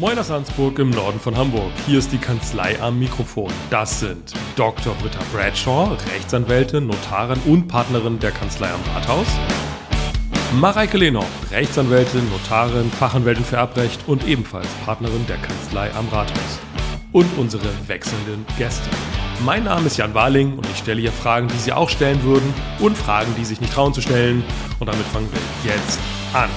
Moin aus Ansburg im Norden von Hamburg. Hier ist die Kanzlei am Mikrofon. Das sind Dr. Britta Bradshaw, Rechtsanwältin, Notarin und Partnerin der Kanzlei am Rathaus. Mareike Lenoch, Rechtsanwältin, Notarin, Fachanwältin für Erbrecht und ebenfalls Partnerin der Kanzlei am Rathaus. Und unsere wechselnden Gäste. Mein Name ist Jan Warling und ich stelle hier Fragen, die Sie auch stellen würden und Fragen, die sich nicht trauen zu stellen. Und damit fangen wir jetzt an.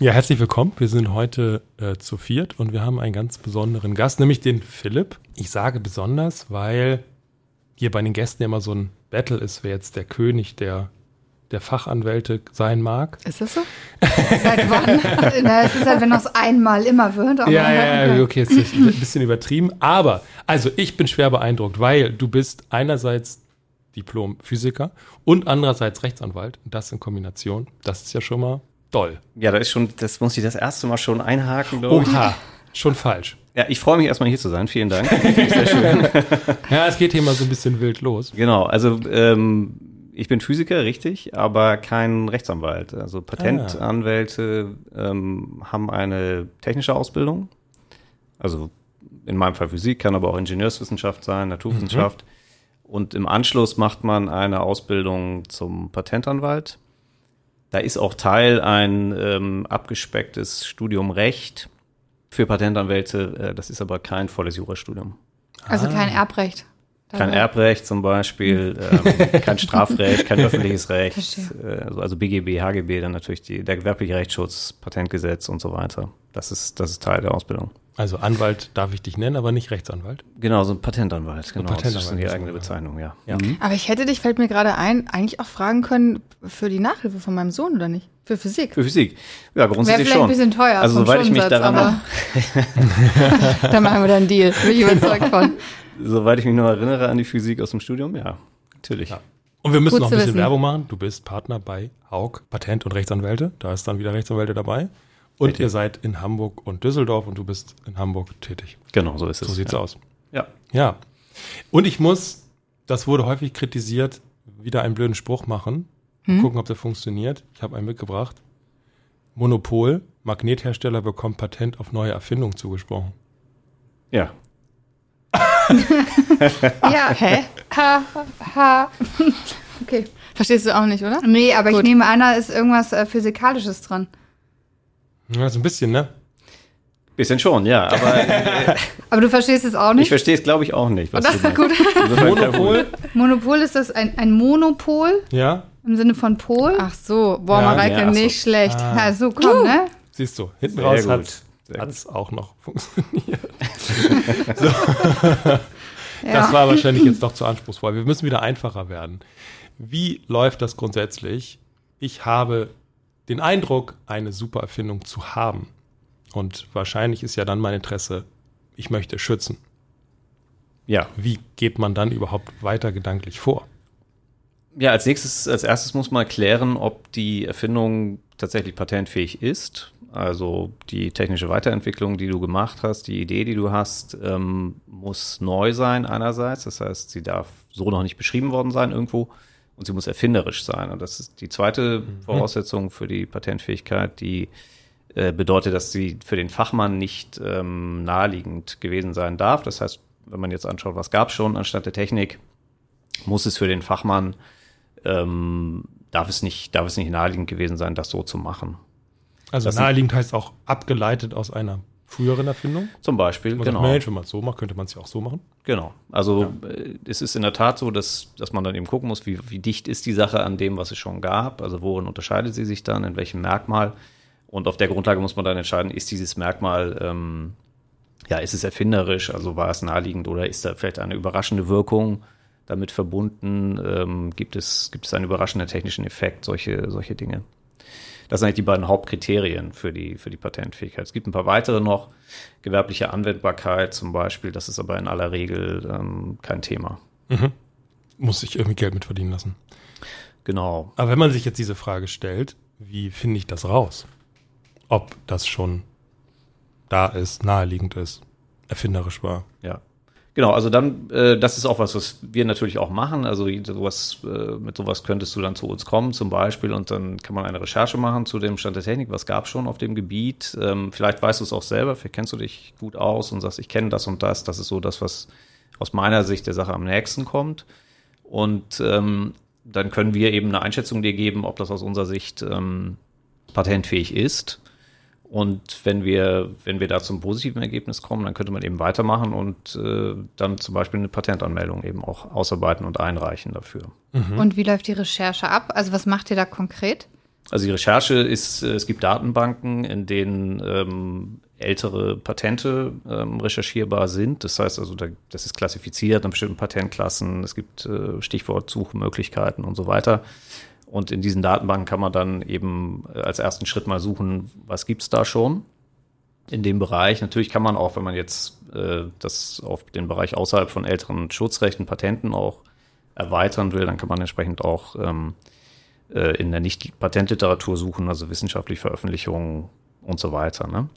Ja, herzlich willkommen. Wir sind heute äh, zu viert und wir haben einen ganz besonderen Gast, nämlich den Philipp. Ich sage besonders, weil hier bei den Gästen immer so ein Battle ist, wer jetzt der König der, der Fachanwälte sein mag. Ist das so? Seit wann? Na, es ist halt, wenn das einmal immer wird. Ja, ja, ja, okay, ist ein bisschen übertrieben. Aber, also ich bin schwer beeindruckt, weil du bist einerseits Diplom-Physiker und andererseits Rechtsanwalt. Und das in Kombination, das ist ja schon mal doll. Ja, da ist schon, das muss ich das erste Mal schon einhaken, glaube ich. Oha, schon falsch. Ja, ich freue mich erstmal hier zu sein. Vielen Dank. Sehr schön. Ja, es geht hier mal so ein bisschen wild los. Genau, also ähm, ich bin Physiker, richtig, aber kein Rechtsanwalt. Also Patentanwälte ähm, haben eine technische Ausbildung. Also in meinem Fall Physik, kann aber auch Ingenieurswissenschaft sein, Naturwissenschaft. Und im Anschluss macht man eine Ausbildung zum Patentanwalt. Da ist auch Teil ein ähm, abgespecktes Studium Recht für Patentanwälte. Äh, das ist aber kein volles Jurastudium. Also kein Erbrecht. Kein Erbrecht zum Beispiel, ähm, kein Strafrecht, kein öffentliches Recht, äh, also- also BGB, HGB, dann natürlich die, der gewerbliche Rechtsschutz, Patentgesetz und so weiter. Das ist, das ist Teil der Ausbildung. Also Anwalt darf ich dich nennen, aber nicht Rechtsanwalt. Genau, so ein Patentanwalt, genau. Patentanwalt das ist die eigene. Bezeichnung, ja. Ja. Mhm. Aber ich hätte dich, fällt mir gerade ein, eigentlich auch fragen können für die Nachhilfe von meinem Sohn, oder nicht? Für Physik. Für Physik. Ja, Wäre grundsätzlich vielleicht schon. ein bisschen teuer. Also soweit ich mich daran aber da machen wir dann einen Deal. Bin ich überzeugt von. Soweit ich mich noch erinnere an die Physik aus dem Studium, ja, natürlich. Ja. Und wir müssen Gut noch ein bisschen wissen. Werbung machen. Du bist Partner bei Haug Patent- und Rechtsanwälte. Da ist dann wieder Rechtsanwälte dabei. Und Richtig. ihr seid in Hamburg und Düsseldorf und du bist in Hamburg tätig. Genau, so ist es. So sieht's ja. aus. Ja. Ja. Und ich muss, das wurde häufig kritisiert, wieder einen blöden Spruch machen. Hm? Gucken, ob der funktioniert. Ich habe einen mitgebracht. Monopol. Magnethersteller bekommt Patent auf neue Erfindungen zugesprochen. Ja. Ja, hä? Ha, ha. Okay. Verstehst du auch nicht, oder? Nee, aber Gut. ich nehme an, da ist irgendwas äh, Physikalisches dran. Ja, so ein bisschen, ne? Bisschen schon, ja. Aber äh, Aber du verstehst es auch ich nicht? verstehe es, glaube ich, auch nicht. Was Das du ist gut. kein Monopol. Monopol ist das ein, ein Monopol Ja, im Sinne von Pol? Ach so, boah, Ja, Mareike, ja, so. nicht schlecht. Ah. Ja, so komm, ne? siehst du. Hinten Sehr raus gut. hat Gut. es auch noch funktioniert. Ja. Das war wahrscheinlich jetzt doch zu anspruchsvoll. Wir müssen wieder einfacher werden. Wie läuft das grundsätzlich? Ich habe den Eindruck, eine super Erfindung zu haben. Und wahrscheinlich ist ja dann mein Interesse, ich möchte schützen. Ja. Wie geht man dann überhaupt weiter gedanklich vor? Ja, als nächstes, als erstes muss man klären, ob die Erfindung tatsächlich patentfähig ist. Also die technische Weiterentwicklung, die du gemacht hast, die Idee, die du hast, ähm, muss neu sein einerseits. Das heißt, sie darf so noch nicht beschrieben worden sein irgendwo und sie muss erfinderisch sein. Und das ist die zweite Voraussetzung für die Patentfähigkeit, die äh, bedeutet, dass sie für den Fachmann nicht ähm, naheliegend gewesen sein darf. Das heißt, wenn man jetzt anschaut, was gab es schon anstatt der Technik, muss es für den Fachmann ähm, darf es nicht, darf es nicht naheliegend gewesen sein, das so zu machen. Also Das naheliegend heißt auch abgeleitet aus einer früheren Erfindung. Zum Beispiel, Man genau. sagt, Mensch, wenn man es so macht, könnte man es ja auch so machen. Genau. Also äh, es ist in der Tat so, dass, dass man dann eben gucken muss, wie, wie dicht ist die Sache an dem, was es schon gab. Also worin unterscheidet sie sich dann, in welchem Merkmal. Und auf der Grundlage muss man dann entscheiden, ist dieses Merkmal, ähm, ja, ist es erfinderisch, also war es naheliegend oder ist da vielleicht eine überraschende Wirkung damit verbunden? Ähm, gibt, es, gibt es einen überraschenden technischen Effekt, solche, solche Dinge? Das sind eigentlich die beiden Hauptkriterien für die, für die Patentfähigkeit. Es gibt ein paar weitere noch. Gewerbliche Anwendbarkeit zum Beispiel, das ist aber in aller Regel ähm, kein Thema. Muss ich irgendwie Geld mit verdienen lassen. Genau. Aber wenn man sich jetzt diese Frage stellt, wie finde ich das raus? Ob das schon da ist, naheliegend ist, erfinderisch war. Ja. Genau, also dann, äh, das ist auch was, was wir natürlich auch machen. Also sowas, äh, mit sowas könntest du dann zu uns kommen zum Beispiel und dann kann man eine Recherche machen zu dem Stand der Technik, was gab schon auf dem Gebiet. Ähm, vielleicht weißt du es auch selber, vielleicht kennst du dich gut aus und sagst, ich kenne das und das. Das ist so das, was aus meiner Sicht der Sache am nächsten kommt. Und ähm, dann können wir eben eine Einschätzung dir geben, ob das aus unserer Sicht ähm, patentfähig ist. Und wenn wir, wenn wir da zum positiven Ergebnis kommen, dann könnte man eben weitermachen und äh, dann zum Beispiel eine Patentanmeldung eben auch ausarbeiten und einreichen dafür. Mhm. Und wie läuft die Recherche ab? Also was macht ihr da konkret? Also die Recherche ist, äh, es gibt Datenbanken, in denen ähm, ältere Patente ähm, recherchierbar sind. Das heißt also, da, das ist klassifiziert in bestimmten Patentklassen. Es gibt äh, Stichwortsuchmöglichkeiten und so weiter. Und in diesen Datenbanken kann man dann eben äh, als ersten Schritt mal suchen, was gibt's da schon in dem Bereich. Natürlich kann man auch, wenn man jetzt äh, das auf den Bereich außerhalb von älteren Schutzrechten, Patenten auch erweitern will, dann kann man entsprechend auch ähm, äh, in der Nicht-Patentliteratur suchen, also wissenschaftliche Veröffentlichungen und so weiter. Ne?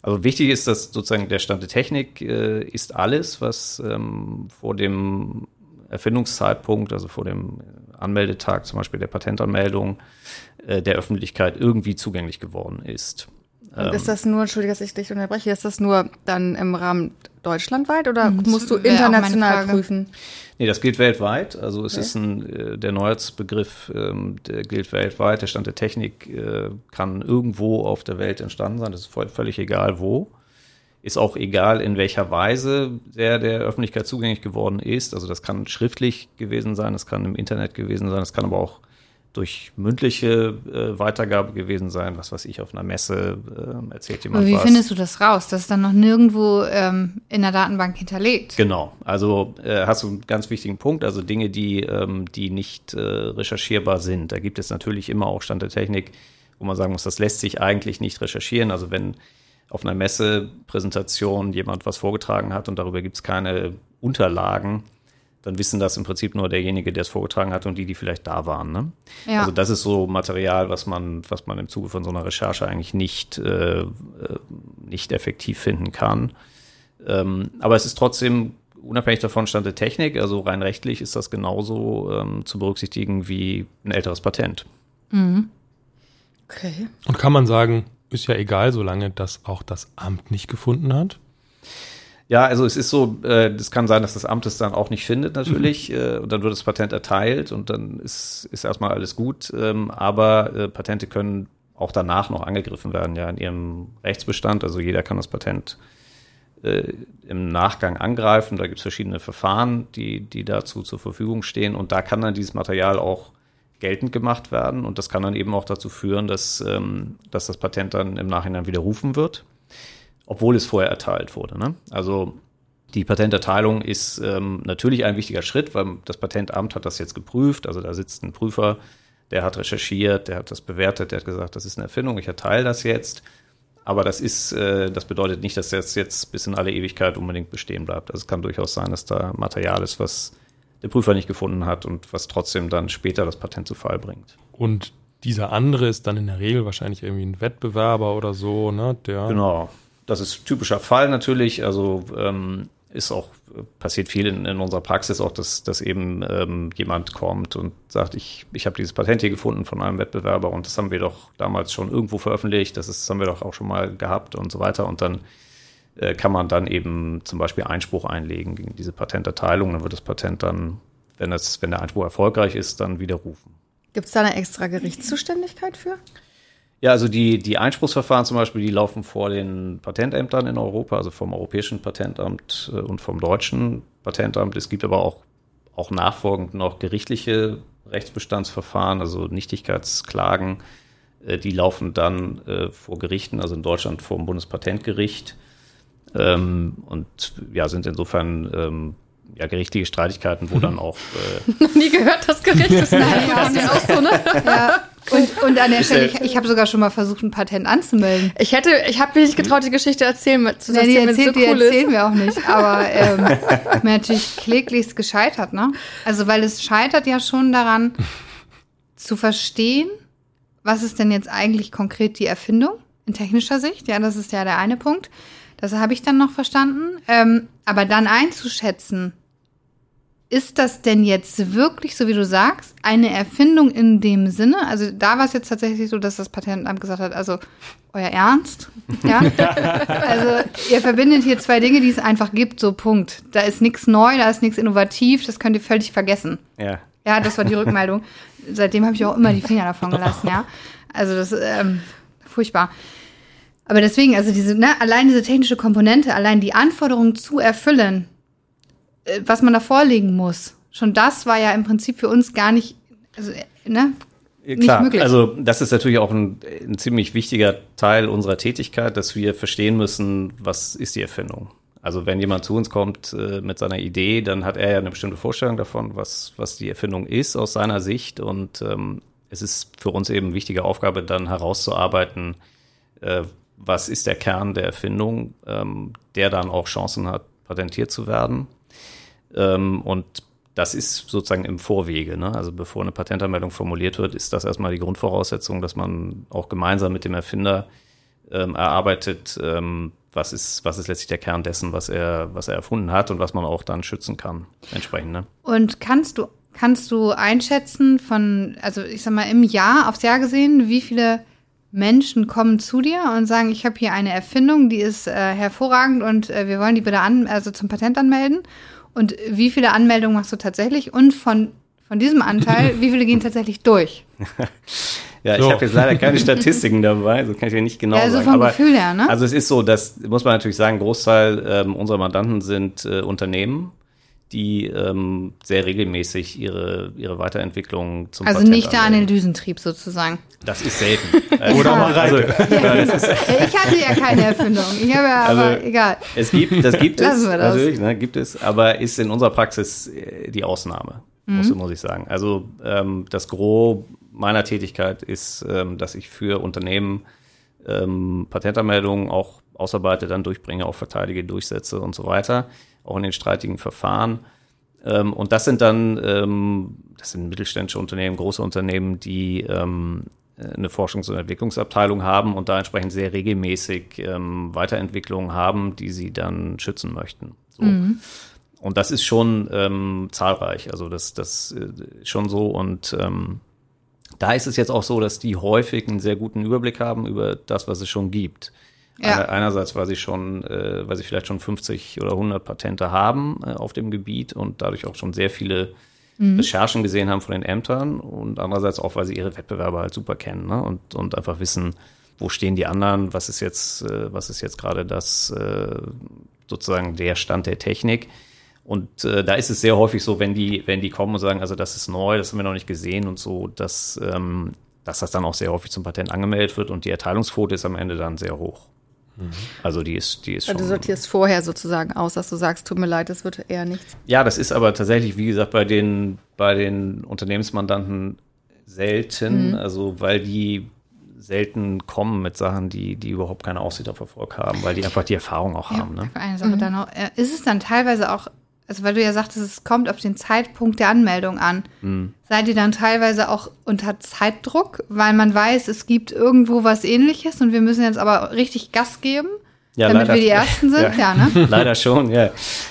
Also wichtig ist, dass sozusagen der Stand der Technik äh, ist alles, was ähm, vor dem Erfindungszeitpunkt, also vor dem Anmeldetag zum Beispiel der Patentanmeldung, äh, der Öffentlichkeit irgendwie zugänglich geworden ist. Und ist ähm, das nur, entschuldige, dass ich dich unterbreche, ist das nur dann im Rahmen deutschlandweit oder das musst du international prüfen? Nee, das gilt weltweit. Also es okay. ist ein, äh, der Neuheitsbegriff, ähm, der gilt weltweit. Der Stand der Technik äh, kann irgendwo auf der Welt entstanden sein. Das ist völlig egal wo. Ist auch egal, in welcher Weise der der Öffentlichkeit zugänglich geworden ist. Also das kann schriftlich gewesen sein, das kann im Internet gewesen sein, das kann aber auch durch mündliche äh, Weitergabe gewesen sein, was weiß ich, auf einer Messe äh, erzählt jemand Aber wie was. findest du das raus? Das ist dann noch nirgendwo ähm, in der Datenbank hinterlegt. Genau, also äh, hast du einen ganz wichtigen Punkt, also Dinge, die, ähm, die nicht äh, recherchierbar sind. Da gibt es natürlich immer auch Stand der Technik, wo man sagen muss, das lässt sich eigentlich nicht recherchieren. Also wenn auf einer Messepräsentation jemand was vorgetragen hat und darüber gibt es keine Unterlagen, dann wissen das im Prinzip nur derjenige, der es vorgetragen hat und die, die vielleicht da waren. Ne? Ja. Also das ist so Material, was man, was man im Zuge von so einer Recherche eigentlich nicht, äh, äh nicht effektiv finden kann. Ähm, aber es ist trotzdem unabhängig davon Stand der Technik, also rein rechtlich ist das genauso ähm, zu berücksichtigen wie ein älteres Patent. Mhm. Okay. Und kann man sagen, ist ja egal, solange das auch das Amt nicht gefunden hat. Ja, also es ist so, äh, es kann sein, dass das Amt es dann auch nicht findet natürlich mhm. äh, und dann wird das Patent erteilt und dann ist, ist erstmal alles gut, ähm, aber äh, Patente können auch danach noch angegriffen werden, ja, in ihrem Rechtsbestand. Also jeder kann das Patent äh, im Nachgang angreifen. Da gibt es verschiedene Verfahren, die, die dazu zur Verfügung stehen und da kann dann dieses Material auch geltend gemacht werden und das kann dann eben auch dazu führen, dass, ähm, dass das Patent dann im Nachhinein widerrufen wird, obwohl es vorher erteilt wurde. Ne? Also die Patenterteilung ist ähm, natürlich ein wichtiger Schritt, weil das Patentamt hat das jetzt geprüft. Also da sitzt ein Prüfer, der hat recherchiert, der hat das bewertet, der hat gesagt, das ist eine Erfindung, ich erteile das jetzt. Aber das ist, äh, das bedeutet nicht, dass das jetzt bis in alle Ewigkeit unbedingt bestehen bleibt. Also es kann durchaus sein, dass da Material ist, was der Prüfer nicht gefunden hat und was trotzdem dann später das Patent zu Fall bringt. Und dieser andere ist dann in der Regel wahrscheinlich irgendwie ein Wettbewerber oder so, ne? Der genau. Das ist typischer Fall natürlich. Also ähm, ist auch passiert viel in, in, unserer Praxis auch, dass, dass eben ähm, jemand kommt und sagt, ich, ich habe dieses Patent hier gefunden von einem Wettbewerber und das haben wir doch damals schon irgendwo veröffentlicht, das, ist, das haben wir doch auch schon mal gehabt und so weiter. Und dann äh, kann man dann eben zum Beispiel Einspruch einlegen gegen diese Patenterteilung. Dann wird das Patent dann, wenn, es, wenn der Einspruch erfolgreich ist, dann widerrufen. Gibt es da eine extra Gerichtszuständigkeit für? Ja, also die, die Einspruchsverfahren zum Beispiel, die laufen vor den Patentämtern in Europa, also vom Europäischen Patentamt äh, und vom Deutschen Patentamt. Es gibt aber auch, auch nachfolgend noch gerichtliche Rechtsbestandsverfahren, also Nichtigkeitsklagen. Äh, die laufen dann vor Gerichten, also in Deutschland vor dem Bundespatentgericht. Ähm, und ja, sind insofern ähm, ja, gerichtliche Streitigkeiten, wo dann auch. Äh Noch nie gehört, das Gericht ist Nein, ja, ist auch so, ne? Ja. Und, und an der Stelle, ich, ich habe sogar schon mal versucht, ein Patent anzumelden. Ich hätte, ich habe mich nicht getraut, die Geschichte erzählen, zu nee, die, erzählt, so die cool erzählen ist. wir auch nicht. Aber ähm, mir natürlich kläglichst gescheitert, ne? Also weil es scheitert ja schon daran, zu verstehen, was ist denn jetzt eigentlich konkret die Erfindung in technischer Sicht. Ja, das ist ja der eine Punkt Das habe ich dann noch verstanden. Ähm, aber dann einzuschätzen, ist das denn jetzt wirklich, so wie du sagst, eine Erfindung in dem Sinne? Also da war es jetzt tatsächlich so, dass das Patentamt gesagt hat, also euer Ernst? Ja? also ihr verbindet hier zwei Dinge, die es einfach gibt, so Punkt. Da ist nichts neu, da ist nichts innovativ, das könnt ihr völlig vergessen. Ja. Ja, das war die Rückmeldung. Seitdem habe ich auch immer die Finger davon gelassen, ja. Also das ist ähm, furchtbar. Aber deswegen, also diese, ne, allein diese technische Komponente, allein die Anforderungen zu erfüllen, äh, was man da vorlegen muss, schon das war ja im Prinzip für uns gar nicht, also, äh, ne, Klar, möglich. also das ist natürlich auch ein, ein, ziemlich wichtiger Teil unserer Tätigkeit, dass wir verstehen müssen, was ist die Erfindung. Also wenn jemand zu uns kommt äh, mit seiner Idee, dann hat er ja eine bestimmte Vorstellung davon, was, was die Erfindung ist aus seiner Sicht. Und ähm, es ist für uns eben eine wichtige Aufgabe, dann herauszuarbeiten, äh, was ist der Kern der Erfindung, ähm, der dann auch Chancen hat, patentiert zu werden. Ähm, und das ist sozusagen im Vorwege. Ne? Also bevor eine Patentanmeldung formuliert wird, ist das erstmal die Grundvoraussetzung, dass man auch gemeinsam mit dem Erfinder ähm, erarbeitet, ähm, was ist, was ist letztlich der Kern dessen, was er, was er erfunden hat und was man auch dann schützen kann, entsprechend. Ne? Und kannst du, kannst du einschätzen von, also ich sag mal, im Jahr, aufs Jahr gesehen, wie viele Menschen kommen zu dir und sagen, ich habe hier eine Erfindung, die ist äh, hervorragend und äh, wir wollen die bitte an, also zum Patent anmelden. Und wie viele Anmeldungen machst du tatsächlich? Und von, von diesem Anteil, wie viele gehen tatsächlich durch? ja, so. ich habe jetzt leider keine Statistiken dabei, so kann ich ja nicht genau ja, also sagen. Vom Aber, Gefühl her, ne? Also es ist so, das muss man natürlich sagen, Großteil ähm, unserer Mandanten sind äh, Unternehmen die ähm, sehr regelmäßig ihre, ihre Weiterentwicklung zum Also Patent nicht der Analysentrieb sozusagen. Das ist selten. Oder mal also, ja, ich hatte ja keine Erfindung. Ich habe ja, also, aber egal. Es gibt, das gibt es, das. natürlich, ne, gibt es, aber ist in unserer Praxis äh, die Ausnahme, mhm. muss, muss ich sagen. Also ähm, das Gros meiner Tätigkeit ist, ähm, dass ich für Unternehmen ähm, Patentanmeldungen auch ausarbeite, dann durchbringe, auch verteidige, durchsetze und so weiter auch in den streitigen Verfahren. Ähm, und das sind dann, ähm, das sind mittelständische Unternehmen, große Unternehmen, die ähm, eine Forschungs- und Entwicklungsabteilung haben und da entsprechend sehr regelmäßig Weiterentwicklungen haben, die sie dann schützen möchten. So. Mhm. Und das ist schon ähm, zahlreich, also das, das ist schon so. Und ähm, da ist es jetzt auch so, dass die häufig einen sehr guten Überblick haben über das, was es schon gibt. Ja. Einerseits, weil sie schon, äh, weil sie vielleicht schon 50 oder 100 Patente haben äh, auf dem Gebiet und dadurch auch schon sehr viele mhm. Recherchen gesehen haben von den Ämtern und andererseits auch, weil sie ihre Wettbewerber halt super kennen ne? und, und einfach wissen, wo stehen die anderen, was ist jetzt, äh, was ist jetzt gerade das, äh, sozusagen der Stand der Technik. Und äh, da ist es sehr häufig so, wenn die, wenn die kommen und sagen, also das ist neu, das haben wir noch nicht gesehen und so, dass, ähm, dass das dann auch sehr häufig zum Patent angemeldet wird und die Erteilungsquote ist am Ende dann sehr hoch. Also die ist, die ist schon. Also du sortierst vorher sozusagen aus, dass du sagst, tut mir leid, das wird eher nichts. Ja, das ist aber tatsächlich, wie gesagt, bei den, bei den Unternehmensmandanten selten, mhm. also weil die selten kommen mit Sachen, die, die überhaupt keine Aussicht auf Erfolg haben, weil die einfach die Erfahrung auch ja, haben. Ne? Eine Sache mhm. dann noch. Äh, ist es dann teilweise auch also weil du ja sagtest, es kommt auf den Zeitpunkt der Anmeldung an. Mhm. Seid ihr dann teilweise auch unter Zeitdruck, weil man weiß, es gibt irgendwo was ähnliches und wir müssen jetzt aber richtig Gas geben? Ja, damit leider, wir die Ersten sind, ja, ja ne? leider schon, ja.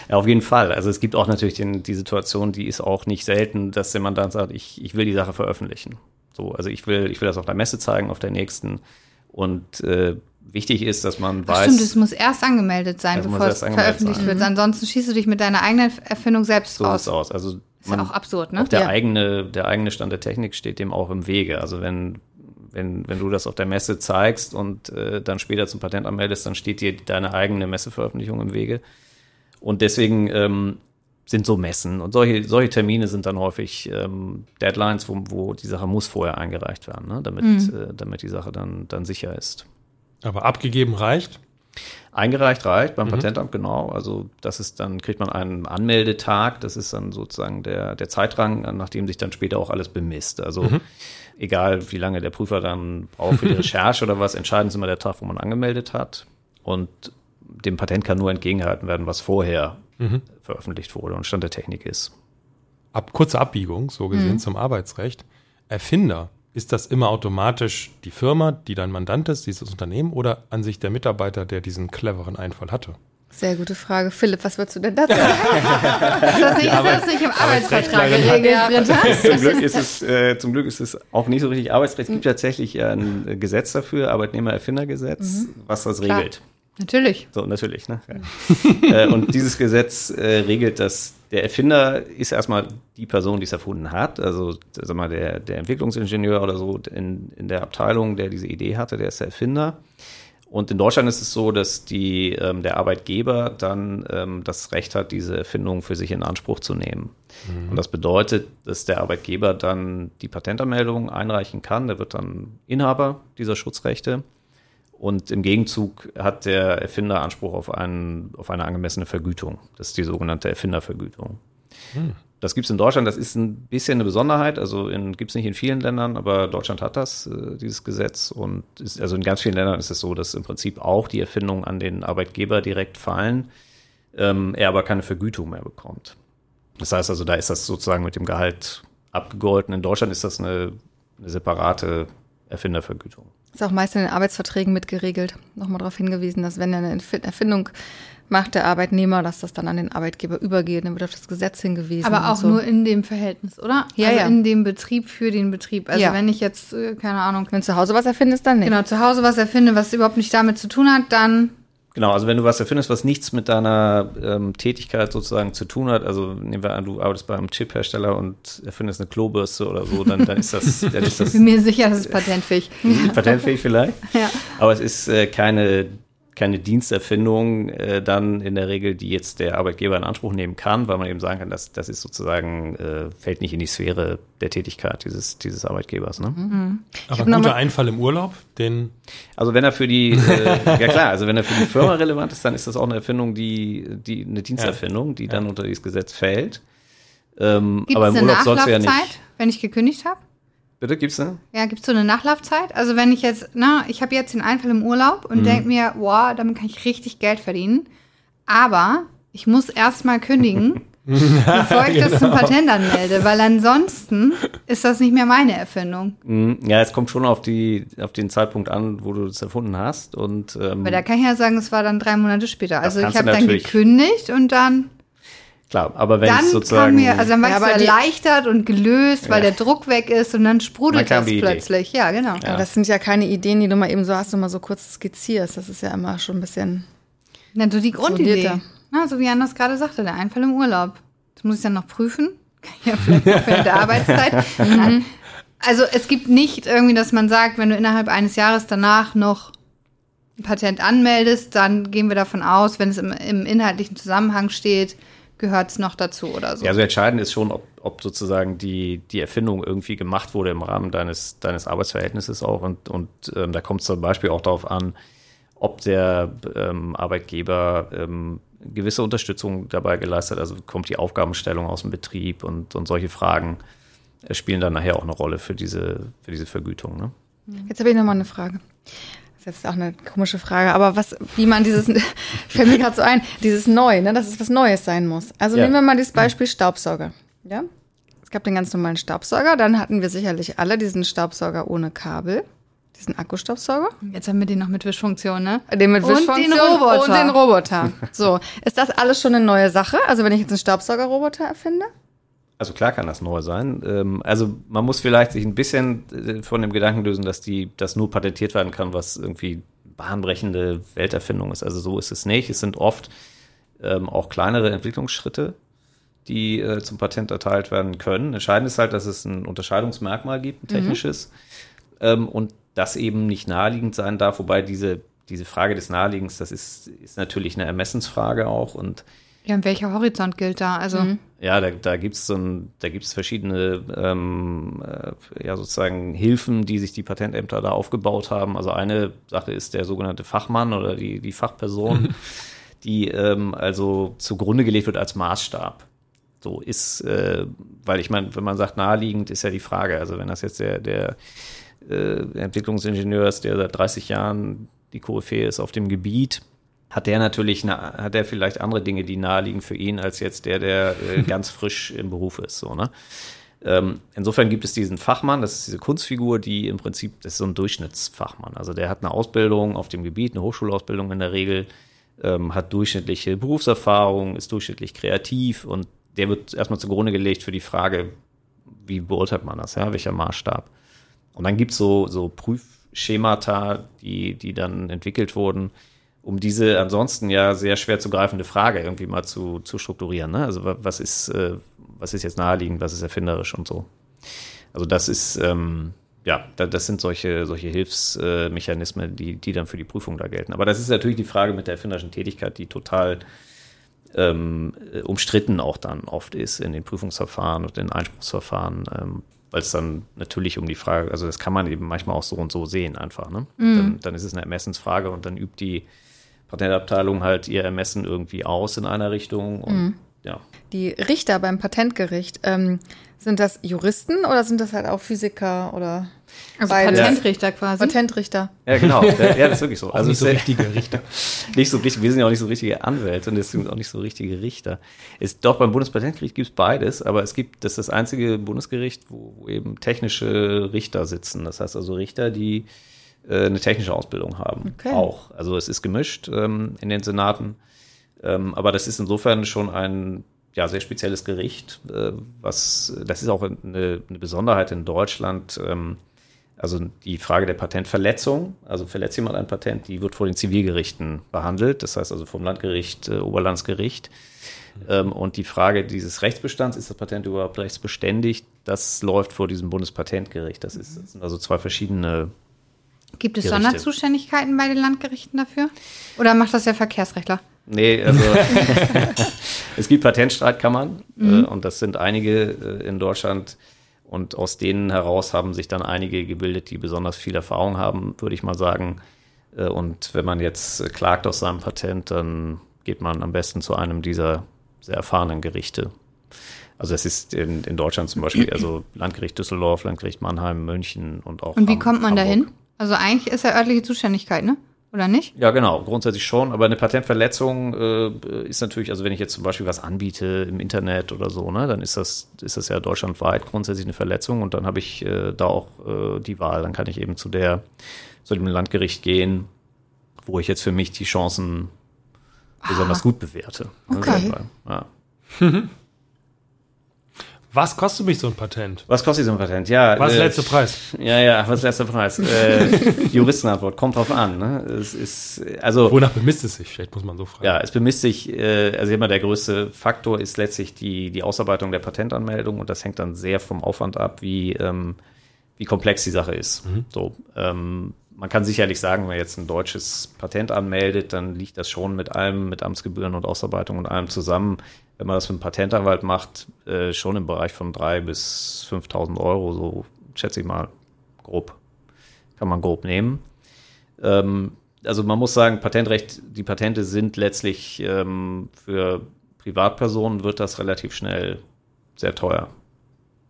ja. Auf jeden Fall. Also es gibt auch natürlich den, die Situation, die ist auch nicht selten, dass jemand dann sagt, ich, ich will die Sache veröffentlichen. So, also ich will, ich will das auf der Messe zeigen, auf der nächsten. Und äh, wichtig ist, dass man weiß. Stimmt, es muss erst angemeldet sein, also bevor es veröffentlicht sein. wird. Mhm. Ansonsten schießt du dich mit deiner eigenen Erfindung selbst so raus. So aus. Also ist ja auch absurd, ne? Auch der ja. eigene, der eigene Stand der Technik steht dem auch im Wege. Also wenn, wenn, wenn du das auf der Messe zeigst und äh, dann später zum Patent anmeldest, dann steht dir deine eigene Messeveröffentlichung im Wege. Und deswegen ähm, sind so Messen und solche, solche Termine sind dann häufig ähm, Deadlines, wo, wo die Sache muss vorher eingereicht werden, ne? damit, mhm. äh, damit die Sache dann, dann sicher ist. Aber abgegeben reicht? Eingereicht reicht beim mhm. Patentamt, genau. Also das ist dann, kriegt man einen Anmeldetag, das ist dann sozusagen der, der Zeitrang, nachdem sich dann später auch alles bemisst. Also mhm. egal, wie lange der Prüfer dann braucht für die Recherche oder was, entscheidend ist immer der Tag, wo man angemeldet hat. Und dem Patent kann nur entgegengehalten werden, was vorher mhm. veröffentlicht wurde und Stand der Technik ist. Ab, kurze Abbiegung, so gesehen, mhm. zum Arbeitsrecht. Erfinder ist das immer automatisch die Firma, die dein Mandant ist, dieses Unternehmen oder an sich der Mitarbeiter, der diesen cleveren Einfall hatte? Sehr gute Frage. Philipp, was würdest du denn dazu sagen? ist, das nicht, ist das nicht im Arbeitsvertrag geregelt? Zum, Glück ist es, äh, zum Glück ist es auch nicht so richtig Arbeitsrecht. Es gibt tatsächlich ein Gesetz dafür, Arbeitnehmererfindergesetz, mhm. was das Klar. regelt. Natürlich. So, natürlich. Ne? Ja. Äh, und dieses Gesetz äh, regelt, dass der Erfinder ist erstmal die Person, die es erfunden hat. Also, sag mal, der, der Entwicklungsingenieur oder so in, in der Abteilung, der diese Idee hatte, der ist der Erfinder. Und in Deutschland ist es so, dass die, ähm, der Arbeitgeber dann ähm, das Recht hat, diese Erfindung für sich in Anspruch zu nehmen. Mhm. Und das bedeutet, dass der Arbeitgeber dann die Patentanmeldung einreichen kann. Der wird dann Inhaber dieser Schutzrechte. Und im Gegenzug hat der Erfinder Anspruch auf, einen, auf eine angemessene Vergütung. Das ist die sogenannte Erfindervergütung. Hm. Das gibt es in Deutschland, das ist ein bisschen eine Besonderheit. Also gibt es nicht in vielen Ländern, aber Deutschland hat das, äh, dieses Gesetz. Und ist, also in ganz vielen Ländern ist es so, dass im Prinzip auch die Erfindungen an den Arbeitgeber direkt fallen, ähm, er aber keine Vergütung mehr bekommt. Das heißt also, da ist das sozusagen mit dem Gehalt abgegolten. In Deutschland ist das eine, eine separate Erfindervergütung. Ist auch meist in den Arbeitsverträgen mitgeregelt. Nochmal darauf hingewiesen, dass wenn eine Erfindung macht der Arbeitnehmer, dass das dann an den Arbeitgeber übergeht. Dann wird auf das Gesetz hingewiesen. Aber auch so. nur in dem Verhältnis, oder? Ja, also ja. in dem Betrieb für den Betrieb. Also ja. wenn ich jetzt, äh, keine Ahnung. Wenn zu Hause was erfindest, dann nicht. Genau, zu Hause was erfinde, was überhaupt nicht damit zu tun hat, dann Genau, also wenn du was erfindest, was nichts mit deiner ähm, Tätigkeit sozusagen zu tun hat, also nehmen wir an, du arbeitest bei einem Chip-Hersteller und erfindest eine Klobürste oder so, dann, dann ist das. Dann ist das ich bin mir sicher, das ist patentfähig. patentfähig vielleicht. Ja. Aber es ist äh, keine keine Diensterfindung äh, dann in der Regel, die jetzt der Arbeitgeber in Anspruch nehmen kann, weil man eben sagen kann, dass das ist sozusagen, äh, fällt nicht in die Sphäre der Tätigkeit dieses, dieses Arbeitgebers. Ne? Mhm. Aber guter Einfall im Urlaub, den. Also wenn er für die, äh, ja klar, also wenn er für die Firma relevant ist, dann ist das auch eine Erfindung, die, die eine Diensterfindung, die dann unter dieses Gesetz fällt. Ähm, aber im Urlaub sollst du ja nicht. Wenn ich gekündigt habe? Bitte, gibt's eine? Ja, gibt's so eine Nachlaufzeit? Also wenn ich jetzt, na, ich habe jetzt den Einfall im Urlaub und mhm. denke mir, wow, damit kann ich richtig Geld verdienen. Aber ich muss erstmal kündigen, bevor ich genau. das zum genau. Patent anmelde, weil ansonsten ist das nicht mehr meine Erfindung. Mhm. Ja, es kommt schon auf, die, auf den Zeitpunkt an, wo du das erfunden hast. Und, ähm, Weil da kann ich ja sagen, es war dann drei Monate später. Also ich habe dann gekündigt und dann Klar, aber wenn dann es sozusagen. Mir, also dann war ja, es erleichtert und gelöst, weil ja. der Druck weg ist und dann sprudelt es plötzlich. Idee. Ja, genau. Ja. Das sind ja keine Ideen, die du mal eben so hast und mal so kurz skizzierst. Das ist ja immer schon ein bisschen. Na, so die Grundidee. Na, so wie Anders gerade sagte, der Einfall im Urlaub. Das muss ich dann noch prüfen. Kann ich ja vielleicht noch während der Arbeitszeit. Mhm. Also es gibt nicht irgendwie, dass man sagt, wenn du innerhalb eines Jahres danach noch ein Patent anmeldest, dann gehen wir davon aus, wenn es im, im inhaltlichen Zusammenhang steht, gehört es noch dazu oder so. Ja, also entscheidend ist schon, ob, ob sozusagen die, die Erfindung irgendwie gemacht wurde im Rahmen deines, deines Arbeitsverhältnisses auch. Und, und ähm, da kommt es zum Beispiel auch darauf an, ob der ähm, Arbeitgeber ähm, gewisse Unterstützung dabei geleistet hat. Also kommt die Aufgabenstellung aus dem Betrieb und, und solche Fragen äh, spielen dann nachher auch eine Rolle für diese, für diese Vergütung. Ne? Jetzt habe ich nochmal eine Frage. Das ist auch eine komische Frage, aber was, wie man dieses, fällt mir gerade so ein, dieses Neu, ne, dass es was Neues sein muss. Also ja. nehmen wir mal dieses Beispiel Staubsauger. Ja? Es gab den ganz normalen Staubsauger, dann hatten wir sicherlich alle diesen Staubsauger ohne Kabel, diesen Akkustaubsauger. Jetzt haben wir den noch mit Wischfunktion, ne? Den mit Wischfunktion und den Roboter. Und den Roboter. So, ist das alles schon eine neue Sache? Also wenn ich jetzt einen Staubsaugerroboter erfinde? Also klar kann das neu sein. Ähm, also man muss vielleicht sich ein bisschen äh, von dem Gedanken lösen, dass die, das nur patentiert werden kann, was irgendwie bahnbrechende Welterfindung ist. Also so ist es nicht. Es sind oft ähm, auch kleinere Entwicklungsschritte, die äh, zum Patent erteilt werden können. Entscheidend ist halt, dass es ein Unterscheidungsmerkmal gibt, ein mhm. technisches, mhm. und das eben nicht naheliegend sein darf, wobei diese, diese Frage des Naheliegens, das ist, ist natürlich eine Ermessensfrage auch und ja, und welcher Horizont gilt da? Also mhm. ja, da, da gibt es so ein, da gibt es verschiedene ähm, äh, ja sozusagen Hilfen, die sich die Patentämter da aufgebaut haben. Also eine Sache ist der sogenannte Fachmann oder die die Fachperson, die ähm, also zugrunde gelegt wird als Maßstab. So ist, äh, weil ich meine, wenn man sagt naheliegend, ist ja die Frage. Also wenn das jetzt der der äh, Entwicklungsingenieur ist, der seit 30 Jahren die Koryphäe ist auf dem Gebiet, hat der natürlich, hat er vielleicht andere Dinge, die naheliegen für ihn, als jetzt der, der äh, ganz frisch im Beruf ist, so, ne? Ähm, insofern gibt es diesen Fachmann, das ist diese Kunstfigur, die im Prinzip, das ist so ein Durchschnittsfachmann. Also der hat eine Ausbildung auf dem Gebiet, eine Hochschulausbildung in der Regel, ähm, hat durchschnittliche Berufserfahrung, ist durchschnittlich kreativ und der wird erstmal zugrunde gelegt für die Frage, wie beurteilt man das, ja, welcher Maßstab. Und dann gibt es so, so Prüfschemata, die, die dann entwickelt wurden, um diese ansonsten ja sehr schwer zu greifende Frage irgendwie mal zu, zu strukturieren. Ne? Also was ist, äh, was ist jetzt naheliegend, was ist erfinderisch und so. Also das ist, ähm, ja, das sind solche, solche Hilfsmechanismen, die, die dann für die Prüfung da gelten. Aber das ist natürlich die Frage mit der erfinderischen Tätigkeit, die total ähm, umstritten auch dann oft ist in den Prüfungsverfahren und in Einspruchsverfahren, ähm, weil es dann natürlich um die Frage, also das kann man eben manchmal auch so und so sehen einfach. Ne? Mhm. Dann, dann, ist es eine Ermessensfrage und dann übt die Patentabteilung halt ihr Ermessen irgendwie aus in einer Richtung und mhm. ja. Die Richter beim Patentgericht, ähm, sind das Juristen oder sind das halt auch Physiker oder also Patentrichter quasi? Patentrichter. Ja, genau. Ja, das ist wirklich so. also nicht so richtige Richter. nicht so richtig, wir sind ja auch nicht so richtige Anwälte und deswegen auch nicht so richtige Richter. Ist, doch beim Bundespatentgericht gibt es beides, aber es gibt, das ist das einzige Bundesgericht, wo, wo eben technische Richter sitzen. Das heißt also Richter, die äh, eine technische Ausbildung haben. Okay. Auch. Also es ist gemischt ähm, in den Senaten. Ähm, aber das ist insofern schon ein ja, sehr spezielles Gericht, äh, was, das ist auch eine, eine Besonderheit in Deutschland. Ähm, also die Frage der Patentverletzung, also verletzt jemand ein Patent, die wird vor den Zivilgerichten behandelt, das heißt also vom Landgericht, äh, Oberlandsgericht. Ähm, und die Frage dieses Rechtsbestands, ist das Patent überhaupt rechtsbeständig, das läuft vor diesem Bundespatentgericht. Das, ist, das sind also zwei verschiedene. Gibt es Gerichte. Sonderzuständigkeiten bei den Landgerichten dafür? Oder macht das der Verkehrsrechtler? Nee, also es gibt Patentstreitkammern mhm. äh, und das sind einige äh, in Deutschland. Und aus denen heraus haben sich dann einige gebildet, die besonders viel Erfahrung haben, würde ich mal sagen. Äh, und wenn man jetzt klagt aus seinem Patent, dann geht man am besten zu einem dieser sehr erfahrenen Gerichte. Also es ist in, in Deutschland zum Beispiel, also Landgericht Düsseldorf, Landgericht Mannheim, München und auch. Und wie kommt man dahin? Also eigentlich ist ja örtliche Zuständigkeit, ne? Oder nicht? Ja, genau, grundsätzlich schon. Aber eine Patentverletzung äh, ist natürlich, also wenn ich jetzt zum Beispiel was anbiete im Internet oder so, ne, dann ist das, ist das ja deutschlandweit grundsätzlich eine Verletzung und dann habe ich äh, da auch äh, die Wahl. Dann kann ich eben zu der, zu dem Landgericht gehen, wo ich jetzt für mich die Chancen besonders ah. gut bewerte. Ne, okay. Ja. Was kostet mich so ein Patent? Was kostet so ein Patent? Ja. Was ist der äh, letzte Preis? Ja, ja, was ist der letzte Preis? äh, Juristenantwort, kommt drauf an. Ne? Es ist, also, Wonach bemisst es sich? Vielleicht muss man so fragen. Ja, es bemisst sich, äh, also immer der größte Faktor ist letztlich die, die Ausarbeitung der Patentanmeldung und das hängt dann sehr vom Aufwand ab, wie, ähm, wie komplex die Sache ist. Mhm. So, ähm, man kann sicherlich sagen, wenn man jetzt ein deutsches Patent anmeldet, dann liegt das schon mit allem, mit Amtsgebühren und Ausarbeitung und allem zusammen wenn man das für einen Patentanwalt macht, äh, schon im Bereich von 3.000 bis 5.000 Euro, so schätze ich mal grob. Kann man grob nehmen. Ähm, also man muss sagen, Patentrecht, die Patente sind letztlich ähm, für Privatpersonen wird das relativ schnell sehr teuer.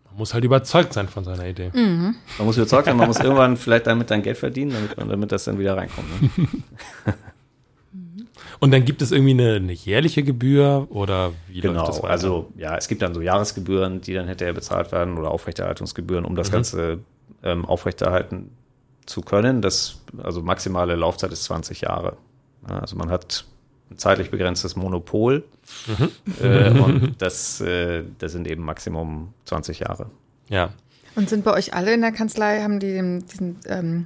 Man muss halt überzeugt sein von seiner Idee. Mhm. Man muss überzeugt sein, man muss irgendwann vielleicht damit dann Geld verdienen, damit, damit das dann wieder reinkommt. Ne? Und dann gibt es irgendwie eine, eine jährliche Gebühr oder wie genau, läuft das weiter? Also ja, es gibt dann so Jahresgebühren, die dann hinterher bezahlt werden oder Aufrechterhaltungsgebühren, um das mhm. Ganze ähm, aufrechterhalten zu können. Das, also maximale Laufzeit ist 20 Jahre. Ja, also man hat ein zeitlich begrenztes Monopol mhm. äh, und das, äh, das sind eben Maximum 20 Jahre. Ja. Und sind bei euch alle in der Kanzlei, haben die diesen, ähm,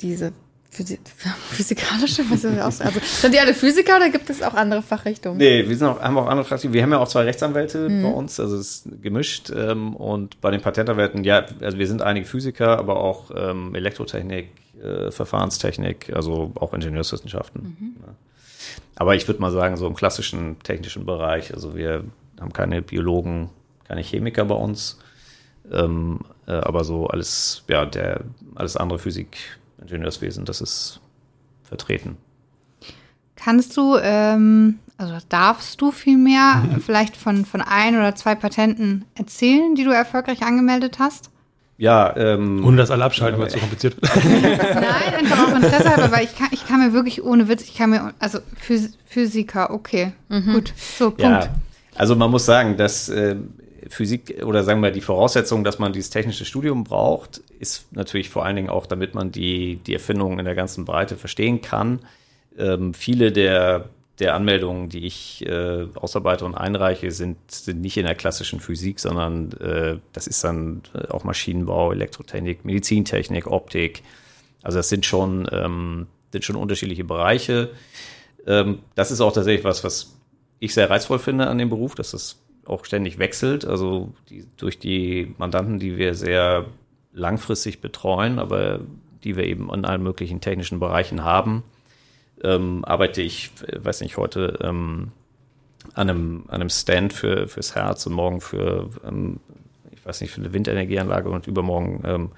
diese Physikalische? Was ist das? Also, sind die alle Physiker oder gibt es auch andere Fachrichtungen? Nee, wir sind auch, haben auch andere Fachrichtungen. Wir haben ja auch zwei Rechtsanwälte mhm. bei uns, also es ist gemischt. Ähm, und bei den Patentanwälten, ja, also wir sind einige Physiker, aber auch ähm, Elektrotechnik, äh, Verfahrenstechnik, also auch Ingenieurswissenschaften. Mhm. Ja. Aber ich würde mal sagen, so im klassischen technischen Bereich, also wir haben keine Biologen, keine Chemiker bei uns. Ähm, äh, aber so alles, ja, der, alles andere Physik, Ingenieurswesen, das ist vertreten. Kannst du, ähm, also darfst du vielmehr vielleicht von, von ein oder zwei Patenten erzählen, die du erfolgreich angemeldet hast? Ja, ähm, Ohne dass alle abschalten, weil es zu kompliziert wird. Nein, einfach auch Interesse halber, weil ich kann, ich kann mir wirklich ohne Witz, ich kann mir, also Phys Physiker, okay, mhm. gut, so, Punkt. Ja, also man muss sagen, dass äh, Physik oder sagen wir die Voraussetzung, dass man dieses technische Studium braucht, ist natürlich vor allen Dingen auch, damit man die, die Erfindungen in der ganzen Breite verstehen kann. Ähm, viele der, der Anmeldungen, die ich äh, ausarbeite und einreiche, sind, sind nicht in der klassischen Physik, sondern äh, das ist dann äh, auch Maschinenbau, Elektrotechnik, Medizintechnik, Optik. Also das sind schon, ähm, sind schon unterschiedliche Bereiche. Ähm, das ist auch tatsächlich was, was ich sehr reizvoll finde an dem Beruf, dass es auch ständig wechselt. Also die, durch die Mandanten, die wir sehr langfristig betreuen, aber die wir eben in allen möglichen technischen Bereichen haben, ähm, arbeite ich, weiß nicht, heute ähm, an, einem, an einem Stand für, fürs Herz und morgen für, ähm, ich weiß nicht, für eine Windenergieanlage und übermorgen ähm,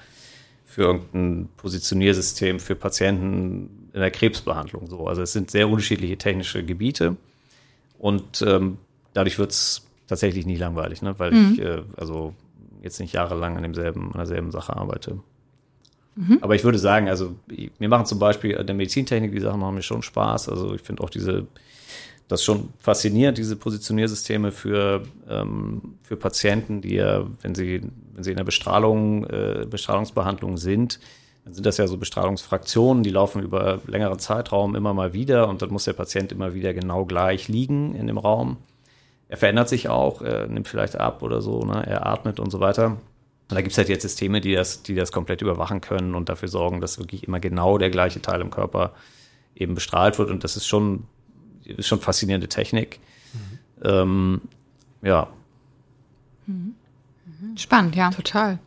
für irgendein Positioniersystem für Patienten in der Krebsbehandlung. So. Also es sind sehr unterschiedliche technische Gebiete und ähm, dadurch wird es tatsächlich nie langweilig, ne? weil mhm. ich äh, also jetzt nicht jahrelang an demselben, an derselben Sache arbeite. Mhm. Aber ich würde sagen, also mir machen zum Beispiel der Medizintechnik, die Sachen machen mir schon Spaß. Also ich finde auch diese, das schon faszinierend, diese Positioniersysteme für, ähm, für Patienten, die ja, wenn sie, wenn sie in der Bestrahlung, äh, Bestrahlungsbehandlung sind, dann sind das ja so Bestrahlungsfraktionen, die laufen über längeren Zeitraum immer mal wieder und dann muss der Patient immer wieder genau gleich liegen in dem Raum. Er verändert sich auch, er nimmt vielleicht ab oder so, ne? er atmet und so weiter. Und da gibt es halt jetzt Systeme, die das, die das komplett überwachen können und dafür sorgen, dass wirklich immer genau der gleiche Teil im Körper eben bestrahlt wird. Und das ist schon, ist schon faszinierende Technik. Mhm. Ähm, ja. Mhm. Spannend, ja. Total.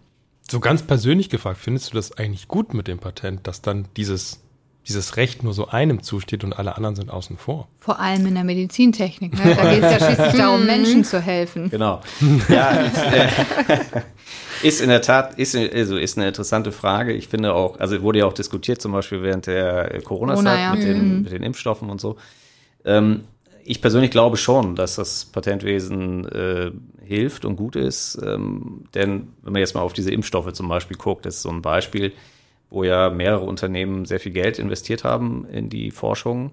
So ganz persönlich gefragt, findest du das eigentlich gut mit dem Patent, dass dann dieses dieses Recht nur so einem zusteht und alle anderen sind außen vor. Vor allem in der Medizintechnik. Ne? Da geht es ja schließlich darum, Menschen zu helfen. Genau. Ja, ist, äh, ist in der Tat ist, also ist eine interessante Frage. Ich finde auch, also wurde ja auch diskutiert, zum Beispiel während der Corona-Zeit Corona, ja. mit, den, mhm. mit den Impfstoffen und so. Ähm, ich persönlich glaube schon, dass das Patentwesen äh, hilft und gut ist. Ähm, denn wenn man jetzt mal auf diese Impfstoffe zum Beispiel guckt, das ist so ein Beispiel wo ja mehrere Unternehmen sehr viel Geld investiert haben in die Forschung.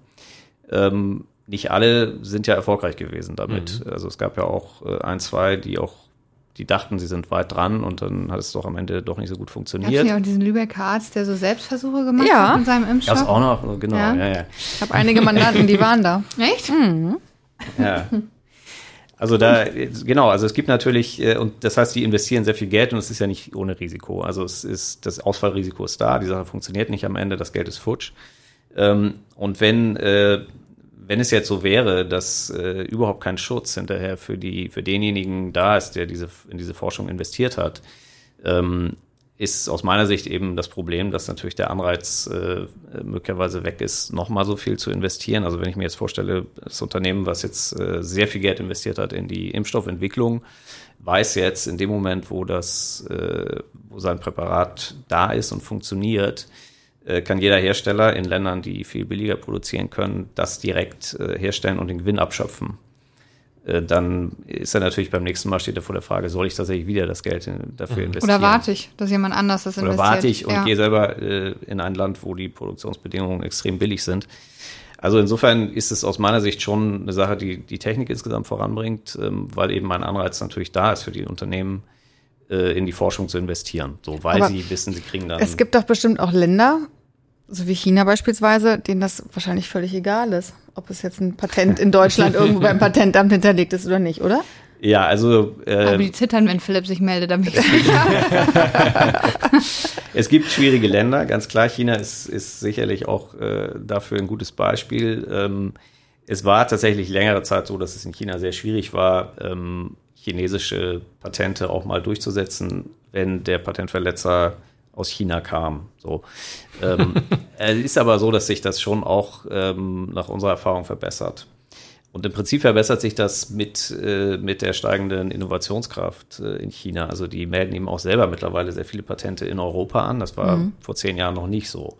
Ähm, nicht alle sind ja erfolgreich gewesen damit. Mhm. Also es gab ja auch äh, ein, zwei, die auch, die dachten, sie sind weit dran und dann hat es doch am Ende doch nicht so gut funktioniert. Gab ja auch diesen Lübecker Arzt, der so Selbstversuche gemacht ja. hat in seinem Impfstoff? Gab's auch noch, genau, ja. ja, ja. Ich habe einige Mandanten, die waren da. Echt? Mhm. Ja. Also da, genau, also es gibt natürlich, äh, und das heißt, die investieren sehr viel Geld und es ist ja nicht ohne Risiko. Also es ist, das Ausfallrisiko ist da, die Sache funktioniert nicht am Ende, das Geld ist futsch. Ähm, und wenn, äh, wenn es jetzt so wäre, dass äh, überhaupt kein Schutz hinterher für die, für denjenigen da ist, der diese, in diese Forschung investiert hat, ähm, ist aus meiner Sicht eben das Problem, dass natürlich der Anreiz äh, möglicherweise weg ist, nochmal so viel zu investieren. Also wenn ich mir jetzt vorstelle, das Unternehmen, was jetzt äh, sehr viel Geld investiert hat in die Impfstoffentwicklung, weiß jetzt in dem Moment, wo das, äh, wo sein Präparat da ist und funktioniert, äh, kann jeder Hersteller in Ländern, die viel billiger produzieren können, das direkt äh, herstellen und den Gewinn abschöpfen. Äh, dann ist er natürlich beim nächsten Mal steht er vor der Frage, soll ich tatsächlich wieder das Geld dafür mhm. investieren? Oder warte ich, dass jemand anders das investiert? Oder warte ich und ja. gehe selber äh, in ein Land, wo die Produktionsbedingungen extrem billig sind. Also insofern ist es aus meiner Sicht schon eine Sache, die die Technik insgesamt voranbringt, ähm, weil eben ein Anreiz natürlich da ist für die Unternehmen, äh, in die Forschung zu investieren, so weil Aber sie wissen, sie kriegen dann. Es gibt doch bestimmt auch Länder, so wie China beispielsweise, denen das wahrscheinlich völlig egal ist, ob es jetzt ein Patent in Deutschland irgendwo beim Patentamt hinterlegt ist oder nicht, oder? Ja, also. Äh, Aber die zittern, wenn Philipp sich meldet damit. es gibt schwierige Länder, ganz klar. China ist, ist sicherlich auch äh, dafür ein gutes Beispiel. Ähm, es war tatsächlich längere Zeit so, dass es in China sehr schwierig war, ähm, chinesische Patente auch mal durchzusetzen, wenn der Patentverletzer aus China kam. So. Ähm, es ist aber so, dass sich das schon auch ähm, nach unserer Erfahrung verbessert. Und im Prinzip verbessert sich das mit, äh, mit der steigenden Innovationskraft äh, in China. Also die melden eben auch selber mittlerweile sehr viele Patente in Europa an. Das war mhm. vor zehn Jahren noch nicht so.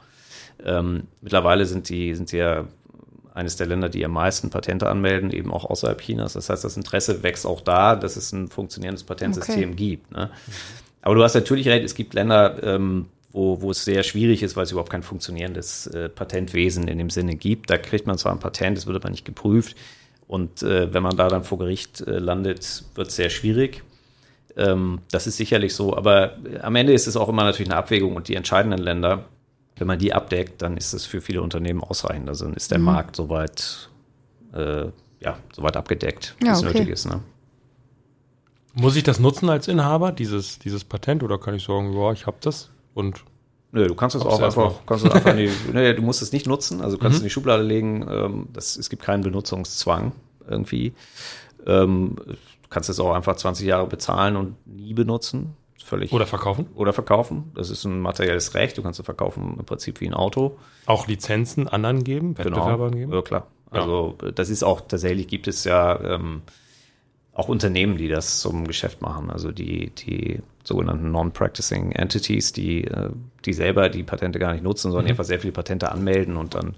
Ähm, mittlerweile sind die, sind die ja eines der Länder, die am meisten Patente anmelden, eben auch außerhalb Chinas. Das heißt, das Interesse wächst auch da, dass es ein funktionierendes Patentsystem okay. gibt. Ne? Aber du hast natürlich recht, es gibt Länder, ähm, wo, wo es sehr schwierig ist, weil es überhaupt kein funktionierendes äh, Patentwesen in dem Sinne gibt. Da kriegt man zwar ein Patent, es wird aber nicht geprüft. Und äh, wenn man da dann vor Gericht äh, landet, wird es sehr schwierig. Ähm, das ist sicherlich so, aber am Ende ist es auch immer natürlich eine Abwägung und die entscheidenden Länder, wenn man die abdeckt, dann ist es für viele Unternehmen ausreichend. Also dann ist der mhm. Markt soweit, äh, ja, soweit abgedeckt, wie ja, es okay. nötig ist. Ne? Muss ich das nutzen als Inhaber, dieses, dieses Patent, oder kann ich sagen, ja, ich habe das und Nö, du kannst es auch einfach, kannst es einfach die, nee, du musst es nicht nutzen, also kannst mhm. in die Schublade legen. Ähm, das, es gibt keinen Benutzungszwang irgendwie. Ähm, du kannst es auch einfach 20 Jahre bezahlen und nie benutzen. Völlig. Oder verkaufen? Oder verkaufen. Das ist ein materielles Recht. Du kannst es verkaufen im Prinzip wie ein Auto. Auch Lizenzen anderen geben, genau. Wettbewerbern genau. geben? Ja, klar. Also ja. das ist auch, tatsächlich gibt es ja ähm, auch Unternehmen, die das zum Geschäft machen. Also die, die sogenannten Non-Practicing Entities, die, äh, die selber die Patente gar nicht nutzen, sondern mhm. einfach sehr viele Patente anmelden und dann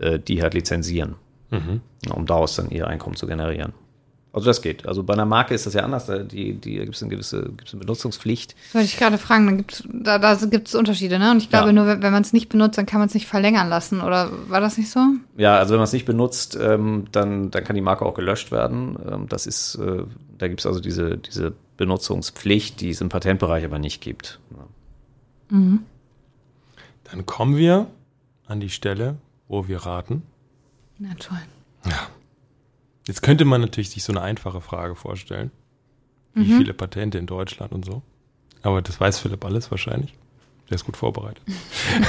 äh, die halt lizenzieren, mhm. um daraus dann ihr Einkommen zu generieren. Also das geht. Also bei einer Marke ist das ja anders. Da, die, die, da gibt es eine gewisse gibt's eine Benutzungspflicht. Das wollte ich gerade fragen. Dann gibt's, da da gibt es Unterschiede. Ne? Und ich glaube, ja. nur wenn, wenn man es nicht benutzt, dann kann man es nicht verlängern lassen. Oder war das nicht so? Ja, also wenn man es nicht benutzt, ähm, dann, dann kann die Marke auch gelöscht werden. Ähm, das ist, äh, da gibt es also diese, diese Benutzungspflicht, die es im Patentbereich aber nicht gibt. Ja. Mhm. Dann kommen wir an die Stelle, wo wir raten. Na toll. Ja. Jetzt könnte man natürlich sich so eine einfache Frage vorstellen. Wie mhm. viele Patente in Deutschland und so. Aber das weiß Philipp alles wahrscheinlich. Der ist gut vorbereitet.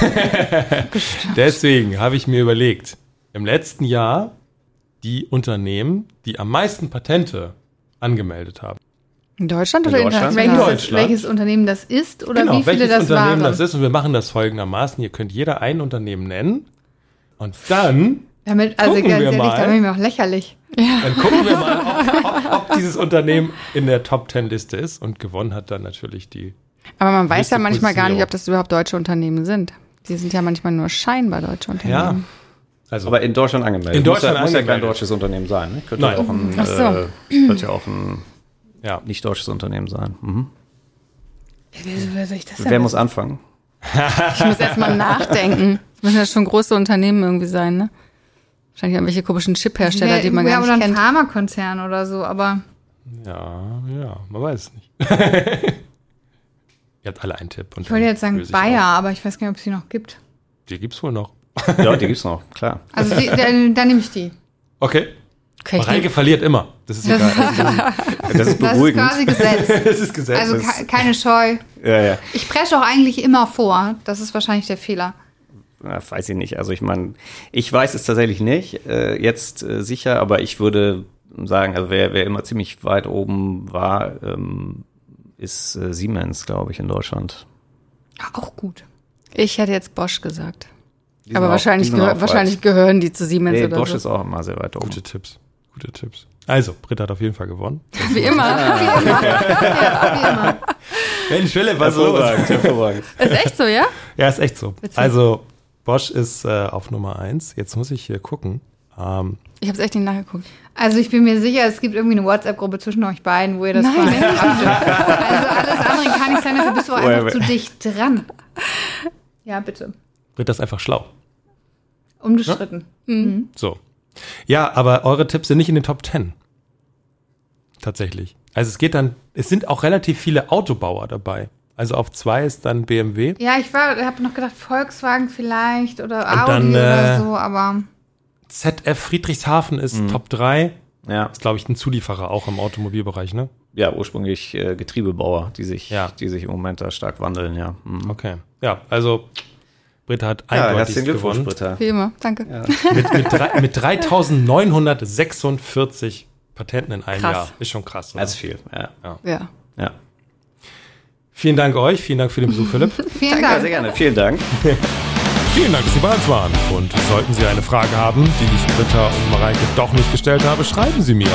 Deswegen habe ich mir überlegt, im letzten Jahr die Unternehmen, die am meisten Patente angemeldet haben. In Deutschland oder in Deutschland? Welches, Deutschland. welches Unternehmen das ist oder genau, wie viele welches das Unternehmen waren? das ist. Und wir machen das folgendermaßen. Ihr könnt jeder ein Unternehmen nennen und dann damit, also gucken ganz wir ehrlich, mal, da bin ich mir auch lächerlich. Ja. Dann gucken wir mal, ob, ob, ob, dieses Unternehmen in der Top Ten Liste ist und gewonnen hat dann natürlich die. Aber man weiß ja manchmal gar nicht, ob das überhaupt deutsche Unternehmen sind. Die sind ja manchmal nur scheinbar deutsche Unternehmen. Ja. Also, aber in Deutschland angemeldet. In Deutschland muss, ja, muss ja kein deutsches Unternehmen sein. Ne? Könnte Nein. ja auch ein, Ach so. äh, könnte ja auch ein ja. nicht deutsches Unternehmen sein. Mhm. Wer, soll ich das Wer muss anfangen? ich muss erstmal nachdenken. Das müssen ja schon große Unternehmen irgendwie sein, ne? Wahrscheinlich irgendwelche komischen Chip-Hersteller, die man gar nicht oder kennt. Oder ein Pharmakonzern oder so, aber. Ja, ja, man weiß es nicht. Ihr habt alle einen Tipp. ich wollte jetzt sagen Bayer, auch. aber ich weiß gar nicht, ob es die noch gibt. Die gibt es wohl noch. ja, die gibt es noch, klar. Also die, dann, dann nehme ich die. Okay. okay Mareike verliert immer. Das ist egal. das ist beruhigend. Das ist quasi Gesetz. das ist Gesetz. Also keine Scheu. Ja, ja. Ich presche auch eigentlich immer vor. Das ist wahrscheinlich der Fehler. Na, weiß ich nicht. Also ich meine, ich weiß es tatsächlich nicht, äh, jetzt äh, sicher, aber ich würde sagen, also wer, wer immer ziemlich weit oben war, ähm, ist äh, Siemens, glaube ich, in Deutschland. Auch gut. Ich hätte jetzt Bosch gesagt. aber wahrscheinlich, gehör, wahrscheinlich gehören die zu Siemens nee, oder Bosch so. ist auch immer sehr weit oben. Gute Tipps. Gute Tipps. Also, Britta hat auf jeden Fall gewonnen. Wie immer. Ja, wie immer. Ja, wie immer. Mensch, Philipp, was hervorragend, hervorragend. Ist echt so, ja? Ja, ist echt so. Witzig. Also, Bosch ist äh, auf Nummer eins. Jetzt muss ich hier gucken. Ähm, ich habe es echt nicht nachgeguckt. Also ich bin mir sicher, es gibt irgendwie eine WhatsApp-Gruppe zwischen euch beiden, wo ihr das Nein. Also alles andere kann nicht sein, dafür bist du einfach zu dicht dran. Ja, bitte. Britta ist einfach schlau. Unbestritten. Ja? Mhm. So. Ja, aber eure Tipps sind nicht in den Top Ten. Tatsächlich. Also es geht dann, es sind auch relativ viele Autobauer dabei. Also auf zwei ist dann BMW. Ja, ich habe noch gedacht, Volkswagen vielleicht oder Und Audi dann, äh, oder so, aber. ZF Friedrichshafen ist mhm. Top 3. Ja. Ist, glaube ich, ein Zulieferer auch im Automobilbereich, ne? Ja, ursprünglich äh, Getriebebauer, die sich, ja. die sich im Moment da stark wandeln, ja. Mhm. Okay. Ja, also Britta hat ja, eindeutig gewonnen. Britta. Wie immer, danke. Ja. mit, mit, drei, mit 3946 Patenten in einem krass. Jahr. Ist schon krass. Oder? Das ist viel, ja. Ja. ja. Vielen Dank euch, vielen Dank für den Besuch, Philipp. vielen Dank. sehr gerne, vielen Dank. vielen Dank, dass Sie bei uns waren. Und sollten Sie eine Frage haben, die ich Britta und Mareike doch nicht gestellt habe, schreiben Sie mir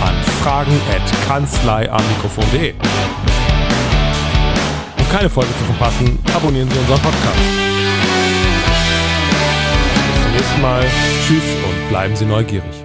an fragen.kanzleiamikrofon.de. Um keine Folge zu verpassen, abonnieren Sie unseren Podcast. Bis zum nächsten Mal. Tschüss und bleiben Sie neugierig.